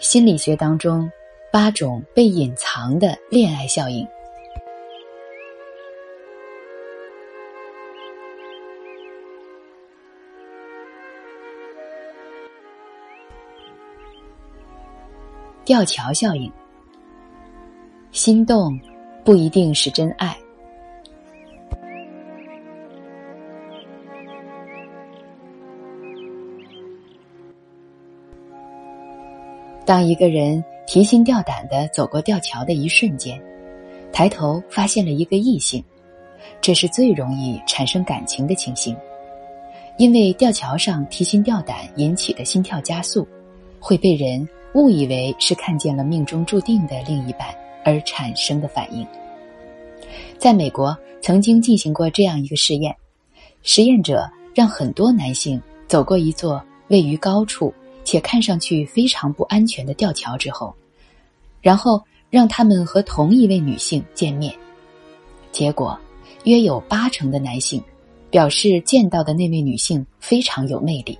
心理学当中八种被隐藏的恋爱效应。吊桥效应，心动不一定是真爱。当一个人提心吊胆的走过吊桥的一瞬间，抬头发现了一个异性，这是最容易产生感情的情形，因为吊桥上提心吊胆引起的心跳加速，会被人误以为是看见了命中注定的另一半而产生的反应。在美国曾经进行过这样一个试验，实验者让很多男性走过一座位于高处。且看上去非常不安全的吊桥之后，然后让他们和同一位女性见面，结果约有八成的男性表示见到的那位女性非常有魅力。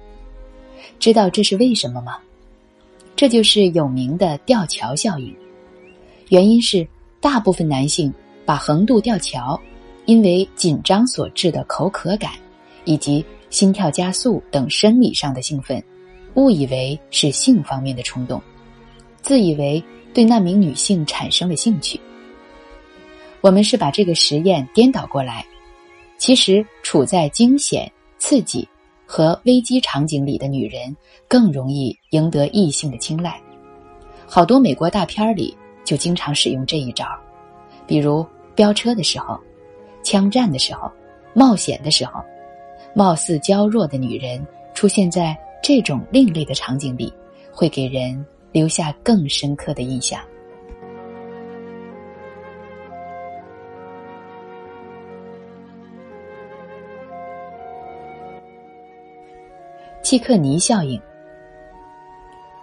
知道这是为什么吗？这就是有名的吊桥效应。原因是大部分男性把横渡吊桥因为紧张所致的口渴感，以及心跳加速等生理上的兴奋。误以为是性方面的冲动，自以为对那名女性产生了兴趣。我们是把这个实验颠倒过来，其实处在惊险、刺激和危机场景里的女人更容易赢得异性的青睐。好多美国大片里就经常使用这一招，比如飙车的时候、枪战的时候、冒险的时候，貌似娇弱的女人出现在。这种另类的场景里，会给人留下更深刻的印象。契克尼效应，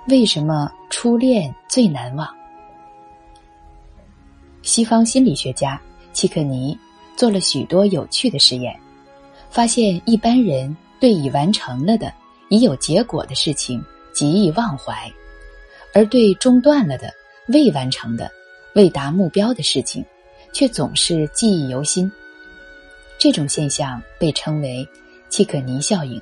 为什么初恋最难忘？西方心理学家契克尼做了许多有趣的实验，发现一般人对已完成了的。已有结果的事情极易忘怀，而对中断了的、未完成的、未达目标的事情，却总是记忆犹新。这种现象被称为契可尼效应。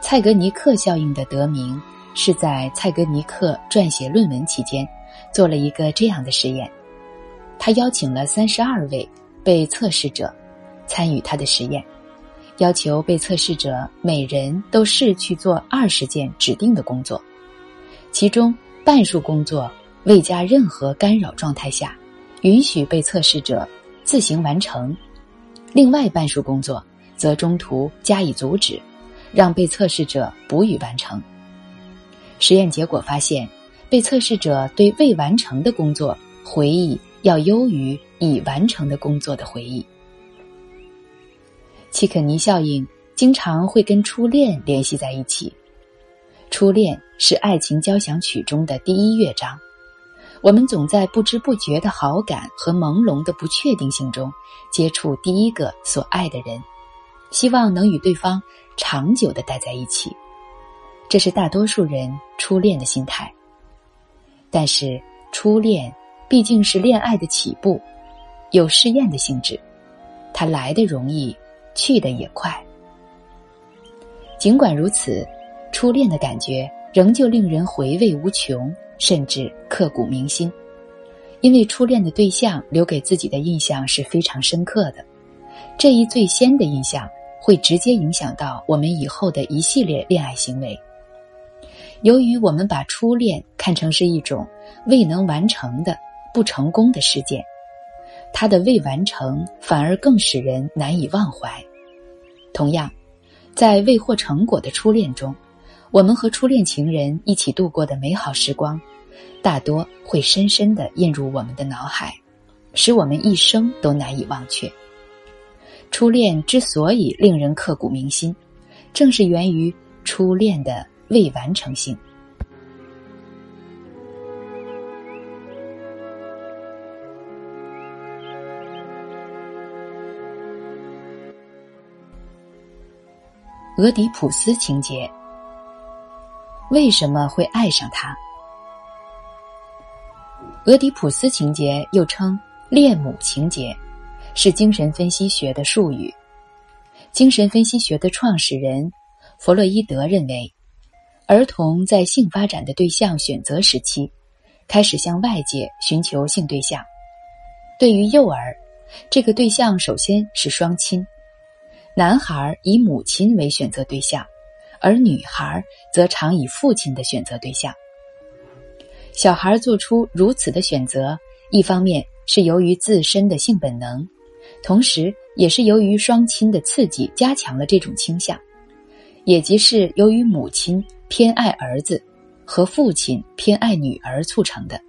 蔡格尼克效应的得名是在蔡格尼克撰写论文期间做了一个这样的实验，他邀请了三十二位被测试者参与他的实验。要求被测试者每人都试去做二十件指定的工作，其中半数工作未加任何干扰状态下，允许被测试者自行完成；另外半数工作则中途加以阻止，让被测试者补予完成。实验结果发现，被测试者对未完成的工作回忆要优于已完成的工作的回忆。契可尼效应经常会跟初恋联系在一起。初恋是爱情交响曲中的第一乐章，我们总在不知不觉的好感和朦胧的不确定性中接触第一个所爱的人，希望能与对方长久的待在一起。这是大多数人初恋的心态。但是初恋毕竟是恋爱的起步，有试验的性质，它来的容易。去的也快。尽管如此，初恋的感觉仍旧令人回味无穷，甚至刻骨铭心。因为初恋的对象留给自己的印象是非常深刻的，这一最先的印象会直接影响到我们以后的一系列恋爱行为。由于我们把初恋看成是一种未能完成的、不成功的事件。他的未完成反而更使人难以忘怀。同样，在未获成果的初恋中，我们和初恋情人一起度过的美好时光，大多会深深的印入我们的脑海，使我们一生都难以忘却。初恋之所以令人刻骨铭心，正是源于初恋的未完成性。俄狄浦斯情节，为什么会爱上他？俄狄浦斯情节又称恋母情节，是精神分析学的术语。精神分析学的创始人弗洛伊德认为，儿童在性发展的对象选择时期，开始向外界寻求性对象。对于幼儿，这个对象首先是双亲，男孩以母亲为选择对象，而女孩则常以父亲的选择对象。小孩做出如此的选择，一方面是由于自身的性本能，同时也是由于双亲的刺激加强了这种倾向，也即是由于母亲偏爱儿子和父亲偏爱女儿促成的。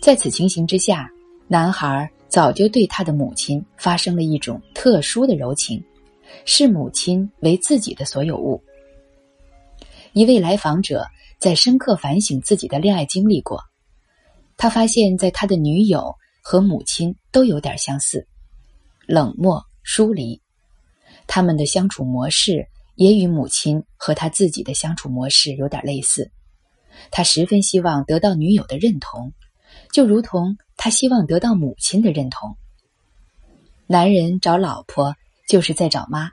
在此情形之下，男孩早就对他的母亲发生了一种特殊的柔情，视母亲为自己的所有物。一位来访者。在深刻反省自己的恋爱经历过，他发现，在他的女友和母亲都有点相似，冷漠疏离。他们的相处模式也与母亲和他自己的相处模式有点类似。他十分希望得到女友的认同，就如同他希望得到母亲的认同。男人找老婆就是在找妈，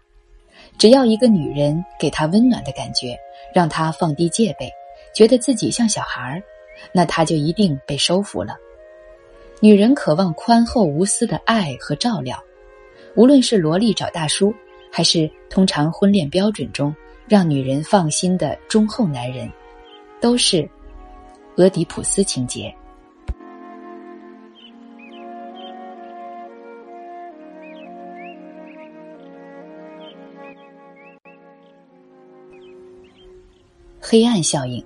只要一个女人给他温暖的感觉，让他放低戒备。觉得自己像小孩儿，那他就一定被收服了。女人渴望宽厚无私的爱和照料，无论是萝莉找大叔，还是通常婚恋标准中让女人放心的忠厚男人，都是俄狄浦斯情节。黑暗效应。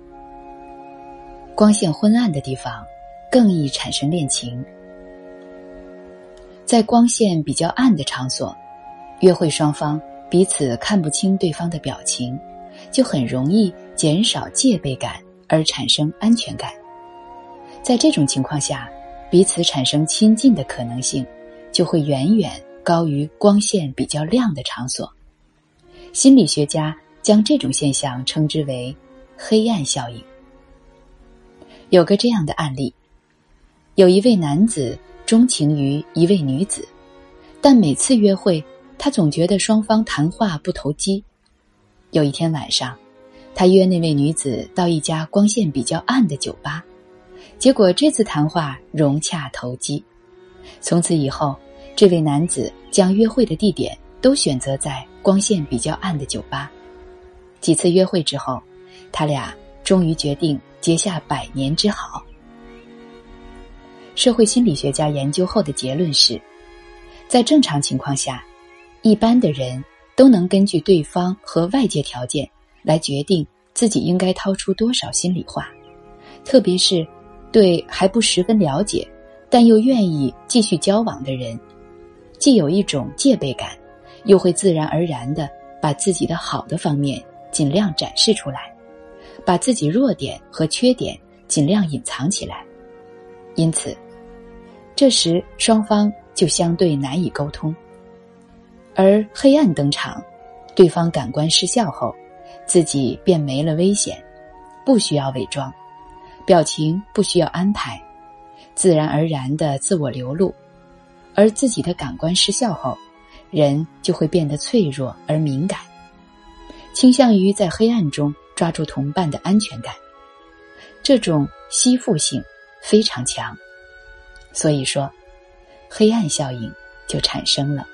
光线昏暗的地方，更易产生恋情。在光线比较暗的场所，约会双方彼此看不清对方的表情，就很容易减少戒备感而产生安全感。在这种情况下，彼此产生亲近的可能性就会远远高于光线比较亮的场所。心理学家将这种现象称之为“黑暗效应”。有个这样的案例：有一位男子钟情于一位女子，但每次约会，他总觉得双方谈话不投机。有一天晚上，他约那位女子到一家光线比较暗的酒吧，结果这次谈话融洽投机。从此以后，这位男子将约会的地点都选择在光线比较暗的酒吧。几次约会之后，他俩终于决定。结下百年之好。社会心理学家研究后的结论是，在正常情况下，一般的人都能根据对方和外界条件来决定自己应该掏出多少心里话，特别是对还不十分了解但又愿意继续交往的人，既有一种戒备感，又会自然而然的把自己的好的方面尽量展示出来。把自己弱点和缺点尽量隐藏起来，因此，这时双方就相对难以沟通。而黑暗登场，对方感官失效后，自己便没了危险，不需要伪装，表情不需要安排，自然而然的自我流露。而自己的感官失效后，人就会变得脆弱而敏感，倾向于在黑暗中。抓住同伴的安全感，这种吸附性非常强，所以说，黑暗效应就产生了。